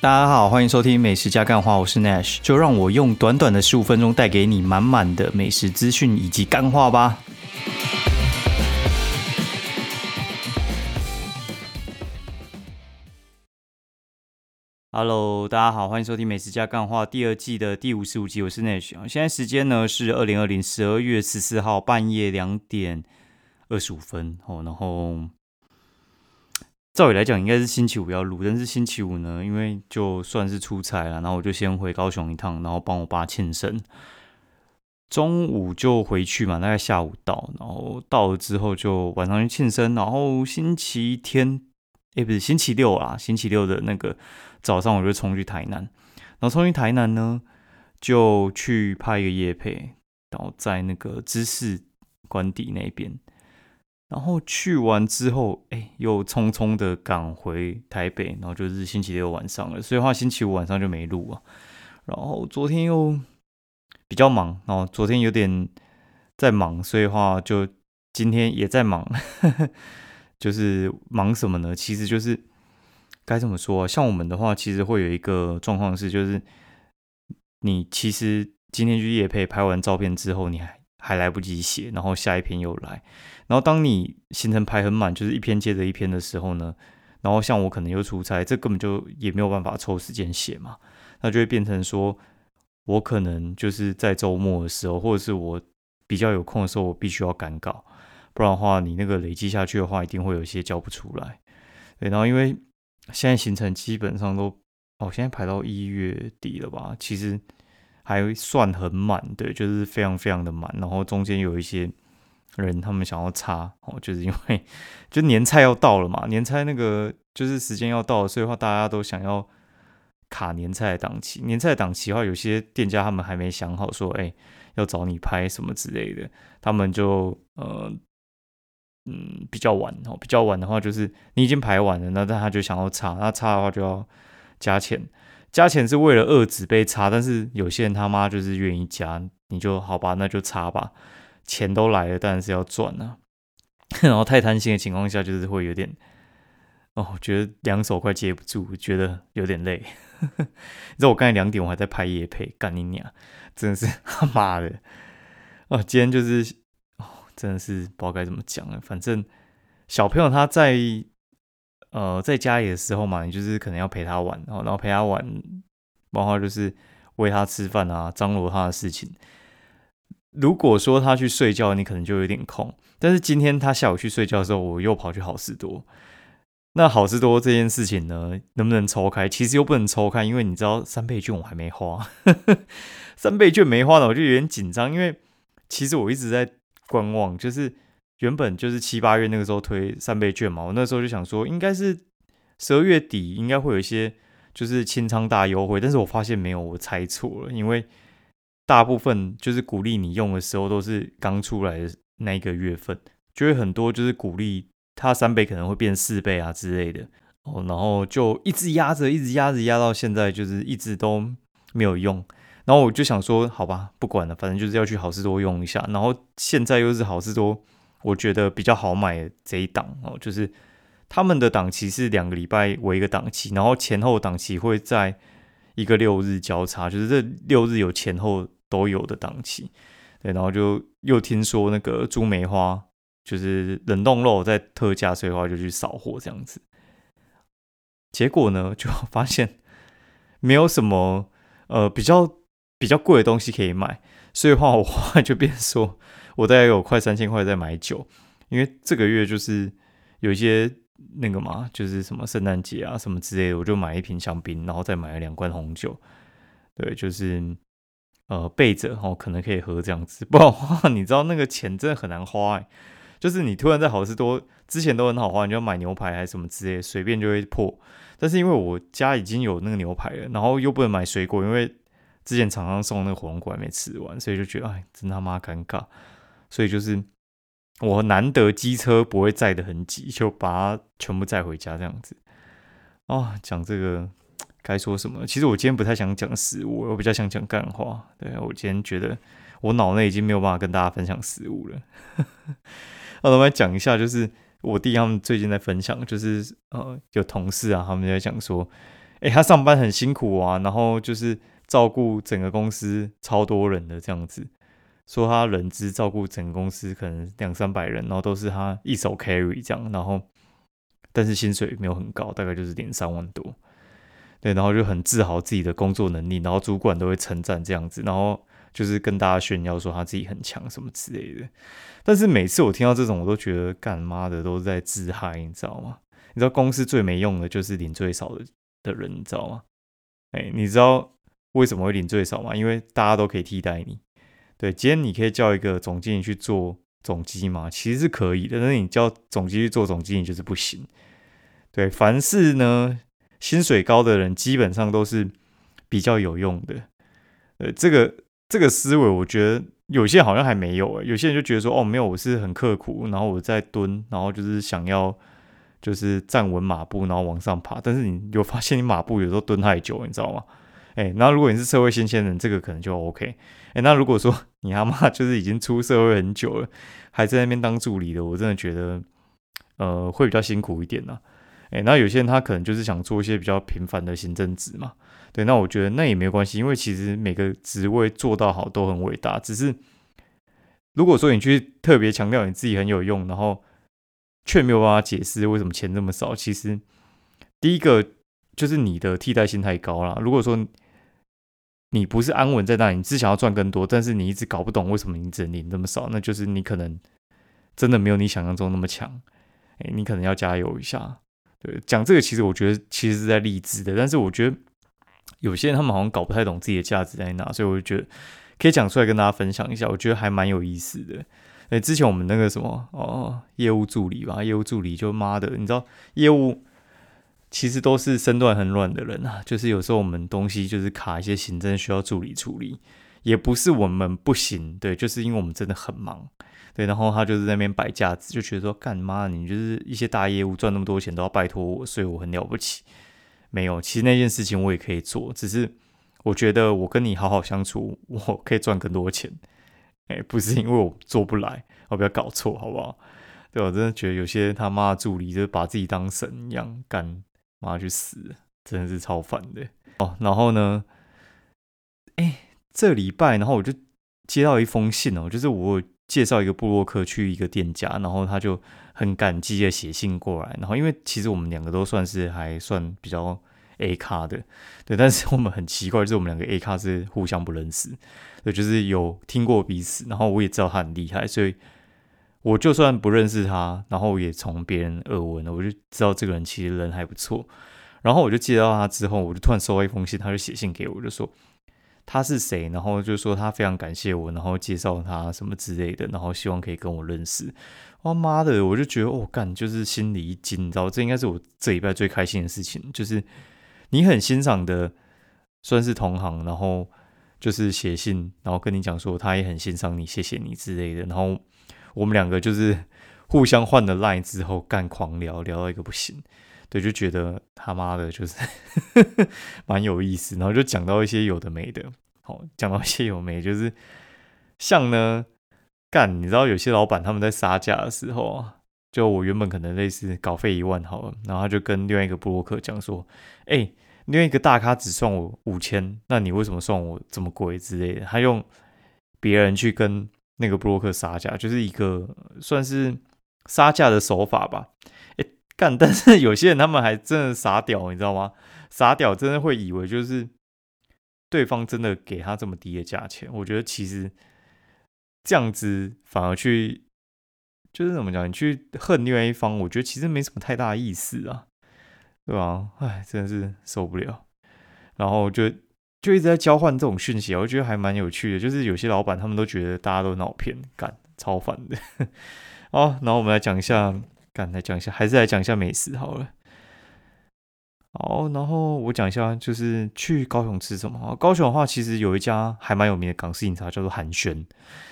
大家好，欢迎收听《美食加干话》，我是 Nash，就让我用短短的十五分钟带给你满满的美食资讯以及干话吧。Hello，大家好，欢迎收听《美食加干话》第二季的第五十五集，我是 Nash。现在时间呢是二零二零十二月十四号半夜两点二十五分哦，然后。照理来讲，应该是星期五要录，但是星期五呢，因为就算是出差了，然后我就先回高雄一趟，然后帮我爸庆生。中午就回去嘛，大概下午到，然后到了之后就晚上去庆生，然后星期天，哎，不是星期六啊，星期六的那个早上我就冲去台南，然后冲去台南呢，就去拍一个夜配，然后在那个知识官邸那边。然后去完之后，哎，又匆匆的赶回台北，然后就是星期六晚上了，所以话星期五晚上就没录啊。然后昨天又比较忙，然后昨天有点在忙，所以话就今天也在忙，就是忙什么呢？其实就是该怎么说啊？像我们的话，其实会有一个状况是，就是你其实今天去夜配拍完照片之后，你还还来不及写，然后下一篇又来。然后当你行程排很满，就是一篇接着一篇的时候呢，然后像我可能又出差，这根本就也没有办法抽时间写嘛，那就会变成说，我可能就是在周末的时候，或者是我比较有空的时候，我必须要赶稿，不然的话，你那个累积下去的话，一定会有一些交不出来。对，然后因为现在行程基本上都，哦，现在排到一月底了吧，其实还算很满，对，就是非常非常的满，然后中间有一些。人他们想要插哦，就是因为就年菜要到了嘛，年菜那个就是时间要到了，所以话大家都想要卡年菜的档期。年菜档期的话，有些店家他们还没想好说，哎，要找你拍什么之类的，他们就呃嗯比较晚哦，比较晚的话就是你已经排完了，那但他就想要插，那插的话就要加钱，加钱是为了遏制被插，但是有些人他妈就是愿意加，你就好吧，那就插吧。钱都来了，当然是要赚啊。然后太贪心的情况下，就是会有点哦，觉得两手快接不住，觉得有点累。你知道我刚才两点我还在拍夜配，干你娘，真的是他妈的哦！今天就是哦，真的是不知道该怎么讲了。反正小朋友他在呃在家里的时候嘛，你就是可能要陪他玩，然后然后陪他玩，包括就是喂他吃饭啊，张罗他的事情。如果说他去睡觉，你可能就有点空。但是今天他下午去睡觉的时候，我又跑去好事多。那好事多这件事情呢，能不能抽开？其实又不能抽开，因为你知道三倍券我还没花，三倍券没花呢，我就有点紧张。因为其实我一直在观望，就是原本就是七八月那个时候推三倍券嘛，我那时候就想说，应该是十二月底应该会有一些就是清仓大优惠，但是我发现没有，我猜错了，因为。大部分就是鼓励你用的时候，都是刚出来的那个月份，就会很多就是鼓励它三倍可能会变四倍啊之类的哦，然后就一直压着，一直压着，压到现在就是一直都没有用。然后我就想说，好吧，不管了，反正就是要去好事多用一下。然后现在又是好事多，我觉得比较好买这一档哦，就是他们的档期是两个礼拜为一个档期，然后前后档期会在一个六日交叉，就是这六日有前后。都有的档期，对，然后就又听说那个猪梅花就是冷冻肉在特价，所以话就去扫货这样子。结果呢，就发现没有什么呃比较比较贵的东西可以买，所以话我后来就变说，我大概有快三千块在买酒，因为这个月就是有一些那个嘛，就是什么圣诞节啊什么之类的，我就买一瓶香槟，然后再买了两罐红酒，对，就是。呃，备着哦，可能可以喝这样子，不然的话，你知道那个钱真的很难花。就是你突然在好事多之前都很好花，你就买牛排还是什么之类，随便就会破。但是因为我家已经有那个牛排了，然后又不能买水果，因为之前厂商送那个火龙果还没吃完，所以就觉得哎，真他妈尴尬。所以就是我难得机车不会载的很挤，就把它全部载回家这样子。哦，讲这个。该说什么？其实我今天不太想讲食物，我比较想讲干话。对我今天觉得我脑内已经没有办法跟大家分享食物了。那我们来讲一下，就是我弟他们最近在分享，就是呃有同事啊，他们在讲说，哎，他上班很辛苦啊，然后就是照顾整个公司超多人的这样子，说他人资照顾整个公司可能两三百人，然后都是他一手 carry 这样，然后但是薪水没有很高，大概就是点三万多，对，然后就很自豪自己的工作能力，然后主管都会称赞这样子，然后就是跟大家炫耀说他自己很强什么之类的。但是每次我听到这种，我都觉得干妈的都是在自嗨，你知道吗？你知道公司最没用的就是领最少的。的人，你知道吗？哎，你知道为什么会领最少嘛？因为大家都可以替代你。对，今天你可以叫一个总经理去做总机嘛？其实是可以的，但是你叫总经理做总经理就是不行。对，凡是呢薪水高的人，基本上都是比较有用的。呃，这个这个思维，我觉得有些好像还没有。有些人就觉得说，哦，没有，我是很刻苦，然后我在蹲，然后就是想要。就是站稳马步，然后往上爬。但是你有发现，你马步有时候蹲太久，你知道吗？哎，那如果你是社会新鲜人，这个可能就 OK。哎，那如果说 你阿妈 就是已经出社会很久了，还在那边当助理的，我真的觉得，呃，会比较辛苦一点呢。哎，那有些人他可能就是想做一些比较平凡的行政职嘛。对，那我觉得那也没关系，因为其实每个职位做到好都很伟大。只是如果说你去特别强调你自己很有用，然后却没有办法解释为什么钱这么少。其实，第一个就是你的替代性太高了。如果说你不是安稳在那里，你只想要赚更多，但是你一直搞不懂为什么你只能领这么少，那就是你可能真的没有你想象中那么强。哎，你可能要加油一下。对，讲这个其实我觉得其实是在励志的，但是我觉得有些人他们好像搞不太懂自己的价值在哪，所以我就觉得可以讲出来跟大家分享一下，我觉得还蛮有意思的。哎，之前我们那个什么哦，业务助理吧，业务助理就妈的，你知道，业务其实都是身段很软的人啊，就是有时候我们东西就是卡一些行政需要助理处理，也不是我们不行，对，就是因为我们真的很忙，对，然后他就是在那边摆架子，就觉得说干妈你就是一些大业务赚那么多钱都要拜托我，所以我很了不起。没有，其实那件事情我也可以做，只是我觉得我跟你好好相处，我可以赚更多钱。哎，不是因为我做不来，我不要搞错，好不好？对我真的觉得有些他妈助理就是把自己当神一样干，妈去死，真的是超烦的哦。然后呢，哎，这礼拜，然后我就接到一封信哦，就是我介绍一个布洛克去一个店家，然后他就很感激的写信过来，然后因为其实我们两个都算是还算比较。A 卡的，对，但是我们很奇怪，就是我们两个 A 卡是互相不认识，对，就是有听过彼此，然后我也知道他很厉害，所以我就算不认识他，然后也从别人耳闻了，我就知道这个人其实人还不错。然后我就接到他之后，我就突然收到一封信，他就写信给我，就说他是谁，然后就说他非常感谢我，然后介绍他什么之类的，然后希望可以跟我认识。我妈的，我就觉得哦，干，就是心里一惊，你知道，这应该是我这一拜最开心的事情，就是。你很欣赏的，算是同行，然后就是写信，然后跟你讲说他也很欣赏你，谢谢你之类的。然后我们两个就是互相换了 line 之后，干狂聊，聊到一个不行，对，就觉得他妈的就是 蛮有意思。然后就讲到一些有的没的，好，讲到一些有没，就是像呢，干，你知道有些老板他们在杀价的时候啊。就我原本可能类似稿费一万好了，然后他就跟另外一个布洛克讲说：“哎，另外一个大咖只算我五千，那你为什么算我这么贵之类的？”他用别人去跟那个布洛克杀价，就是一个算是杀价的手法吧。哎，干！但是有些人他们还真的傻屌，你知道吗？傻屌真的会以为就是对方真的给他这么低的价钱。我觉得其实这样子反而去。就是怎么讲，你去恨另外一方，我觉得其实没什么太大意思啊，对吧？哎，真的是受不了。然后就就一直在交换这种讯息，我觉得还蛮有趣的。就是有些老板他们都觉得大家都脑片，干超烦的。好，然后我们来讲一下，干来讲一下，还是来讲一下美食好了。好，然后我讲一下，就是去高雄吃什么。高雄的话，其实有一家还蛮有名的港式饮茶，叫做寒暄。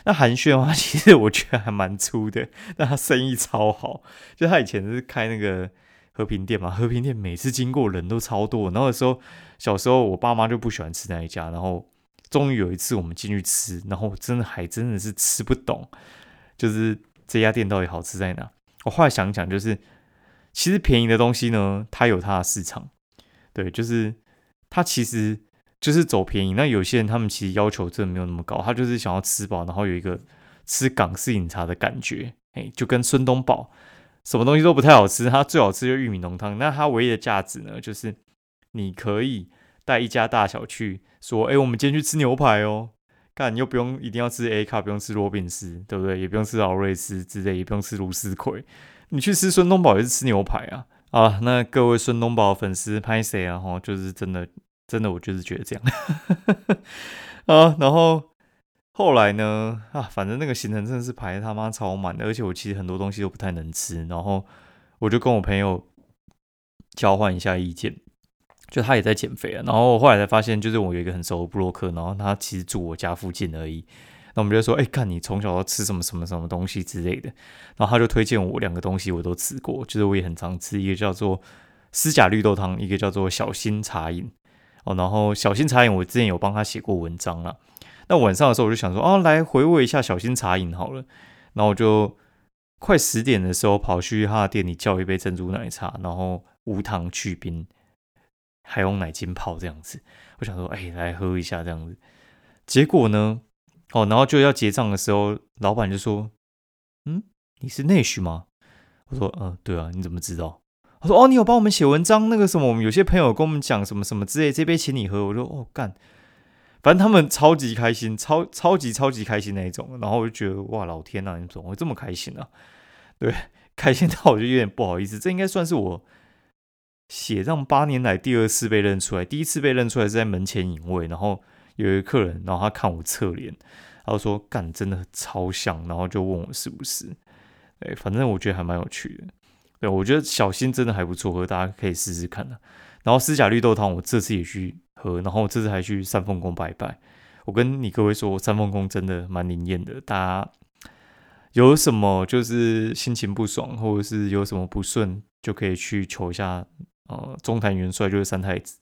那寒暄的话，其实我觉得还蛮粗的，但他生意超好。就他以前是开那个和平店嘛，和平店每次经过人都超多。然后有时候小时候我爸妈就不喜欢吃那一家，然后终于有一次我们进去吃，然后真的还真的是吃不懂，就是这家店到底好吃在哪？我后来想想，就是。其实便宜的东西呢，它有它的市场，对，就是他其实就是走便宜。那有些人他们其实要求真的没有那么高，他就是想要吃饱，然后有一个吃港式饮茶的感觉。哎，就跟孙东宝什么东西都不太好吃，它最好吃就是玉米浓汤。那它唯一的价值呢，就是你可以带一家大小去说，哎，我们今天去吃牛排哦。干，你又不用一定要吃 A 卡，不用吃罗宾斯，对不对？也不用吃劳瑞斯之类，也不用吃卢斯奎。你去吃孙东宝也是吃牛排啊。啊，那各位孙东宝粉丝拍谁啊？哈，就是真的，真的，我就是觉得这样。啊，然后后来呢？啊，反正那个行程真的是排他妈超满的，而且我其实很多东西都不太能吃。然后我就跟我朋友交换一下意见。就他也在减肥啊，然后后来才发现，就是我有一个很熟的布洛克，然后他其实住我家附近而已。那我们就说，哎，看你从小都吃什么什么什么东西之类的。然后他就推荐我两个东西，我都吃过，就是我也很常吃，一个叫做丝甲绿豆汤，一个叫做小心茶饮。哦，然后小心茶饮我之前有帮他写过文章了。那晚上的时候我就想说，哦，来回味一下小心茶饮好了。然后我就快十点的时候跑去他的店里叫一杯珍珠奶茶，然后无糖去冰。还用奶精泡这样子，我想说，哎，来喝一下这样子。结果呢，哦，然后就要结账的时候，老板就说：“嗯，你是内需吗？”我说：“嗯，对啊，你怎么知道？”他说：“哦，你有帮我们写文章，那个什么，我们有些朋友跟我们讲什么什么之类，这杯请你喝。”我说：“哦，干，反正他们超级开心，超超级超级开心那一种。”然后我就觉得，哇，老天呐，你怎么会这么开心啊？对，开心到我就有点不好意思。这应该算是我。写让八年来第二次被认出来，第一次被认出来是在门前引位，然后有一个客人，然后他看我侧脸，然后说干真的超像，然后就问我是不是？哎，反正我觉得还蛮有趣的。对，我觉得小新真的还不错喝，大家可以试试看的。然后丝甲绿豆汤我这次也去喝，然后这次还去三凤宫拜拜。我跟你各位说，三凤宫真的蛮灵验的，大家有什么就是心情不爽，或者是有什么不顺，就可以去求一下。呃，中坛元帅就是三太子，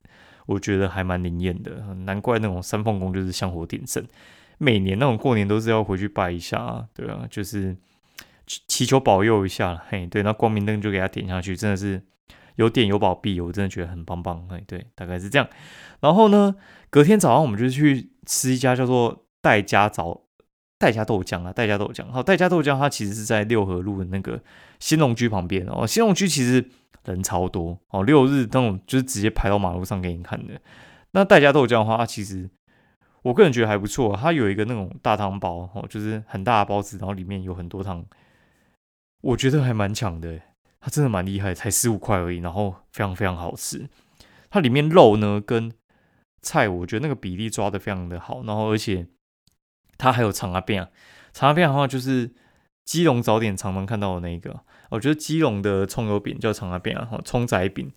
我觉得还蛮灵验的，难怪那种三凤宫就是香火鼎盛，每年那种过年都是要回去拜一下，对啊，就是祈求保佑一下，嘿，对，那光明灯就给他点下去，真的是有点有保庇，我真的觉得很棒棒，嘿，对，大概是这样。然后呢，隔天早上我们就去吃一家叫做戴家早代家豆浆啊，代家豆浆，好，代家豆浆它其实是在六合路的那个新隆居旁边哦，新隆居其实。人超多哦，六日那种就是直接排到马路上给你看的。那代家豆浆的话，其实我个人觉得还不错。它有一个那种大汤包哦，就是很大的包子，然后里面有很多汤，我觉得还蛮强的。它真的蛮厉害，才十五块而已，然后非常非常好吃。它里面肉呢跟菜，我觉得那个比例抓的非常的好。然后而且它还有长阿变啊，长阿变的话就是基隆早点常常看到的那一个。我觉得基隆的葱油饼叫长阿饼啊，葱仔饼，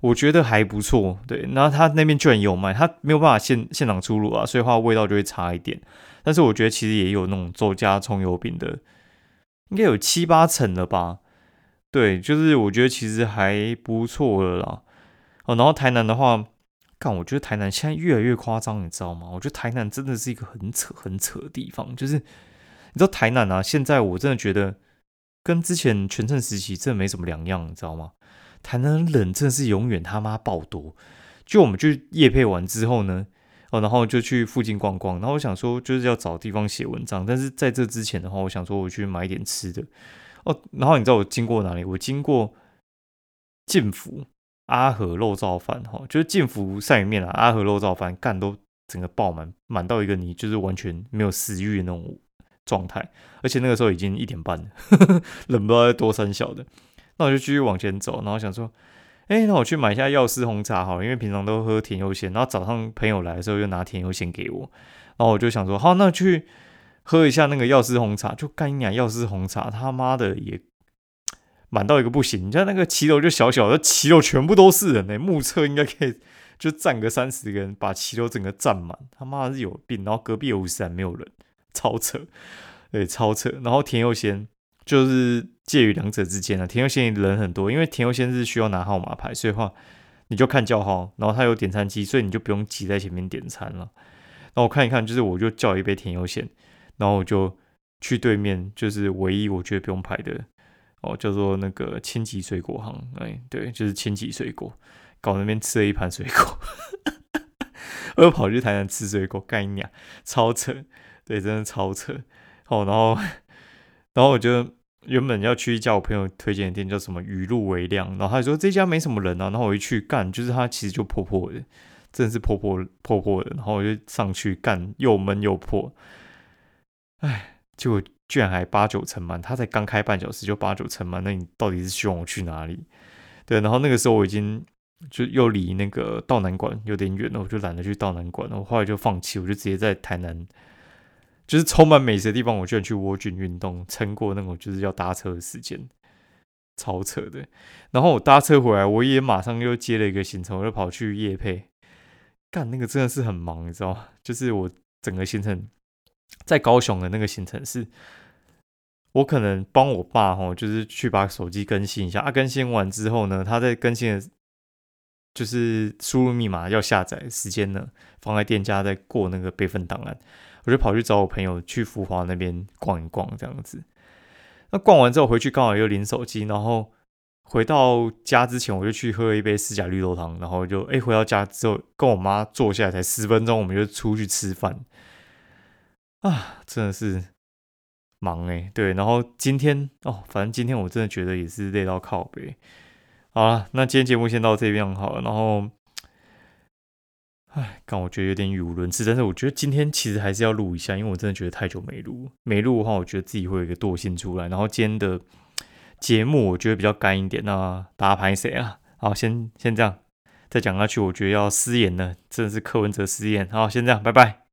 我觉得还不错。对，然后他那边居然也有卖，他没有办法现现场出炉啊，所以话味道就会差一点。但是我觉得其实也有那种周家葱油饼的，应该有七八成了吧？对，就是我觉得其实还不错了啦。哦，然后台南的话，看我觉得台南现在越来越夸张，你知道吗？我觉得台南真的是一个很扯很扯的地方，就是你知道台南啊，现在我真的觉得。跟之前全盛时期真的没什么两样，你知道吗？台南冷真的是永远他妈爆多。就我们去夜配完之后呢，哦，然后就去附近逛逛。然后我想说，就是要找地方写文章。但是在这之前的话，我想说我去买点吃的。哦，然后你知道我经过哪里？我经过建福阿和肉燥饭，哈，就是晋福鳝鱼面啊，阿和肉燥饭干都整个爆满，满到一个你就是完全没有食欲的那种。状态，而且那个时候已经一点半了，冷不知道多三小的，那我就继续往前走，然后想说，哎，那我去买一下药师红茶好，了，因为平常都喝甜优鲜，然后早上朋友来的时候又拿甜优鲜给我，然后我就想说，好，那去喝一下那个药师红茶，就干一点药师红茶，他妈的也满到一个不行，你看那个骑楼就小小的，骑楼全部都是人呢，目测应该可以就站个三十个人，把骑楼整个站满，他妈是有病，然后隔壁有五十人没有人。超扯，对，超扯。然后田佑先就是介于两者之间的。田佑先人很多，因为田佑先是需要拿号码牌，所以话你就看叫号，然后他有点餐机，所以你就不用挤在前面点餐了。那我看一看，就是我就叫一杯田佑先，然后我就去对面，就是唯一我觉得不用排的哦，叫做那个千吉水果行。哎，对，就是千吉水果，搞那边吃了一盘水果。我又跑去台南吃水果，干娘超扯，对，真的超扯。哦，然后，然后我就原本要去一家我朋友推荐的店，叫什么雨露微亮，然后他说这家没什么人啊，然后我一去干，就是他其实就破破的，真的是破破破破的，然后我就上去干，又闷又破，哎，结果居然还八九成满，他才刚开半小时就八九成满，那你到底是希望我去哪里？对，然后那个时候我已经。就又离那个道南馆有点远了，我就懒得去道南馆了。我后来就放弃，我就直接在台南，就是充满美食的地方，我居然去蜗菌运动，撑过那种就是要搭车的时间，超扯的。然后我搭车回来，我也马上又接了一个行程，我就跑去夜配，干那个真的是很忙，你知道吗？就是我整个行程在高雄的那个行程是，我可能帮我爸哈，就是去把手机更新一下，啊，更新完之后呢，他在更新的。就是输入密码要下载时间呢，放在店家在过那个备份档案，我就跑去找我朋友去福华那边逛一逛这样子。那逛完之后回去刚好又领手机，然后回到家之前我就去喝了一杯四甲绿豆汤，然后就哎回到家之后跟我妈坐下来才十分钟，我们就出去吃饭。啊，真的是忙哎，对，然后今天哦，反正今天我真的觉得也是累到靠背。好了，那今天节目先到这边好了。然后，唉，刚我觉得有点语无伦次，但是我觉得今天其实还是要录一下，因为我真的觉得太久没录，没录的话，我觉得自己会有一个惰性出来。然后今天的节目我觉得比较干一点，那大家拍谁啊？好，先先这样，再讲下去，我觉得要失言了，真的是柯文哲失言。好，先这样，拜拜。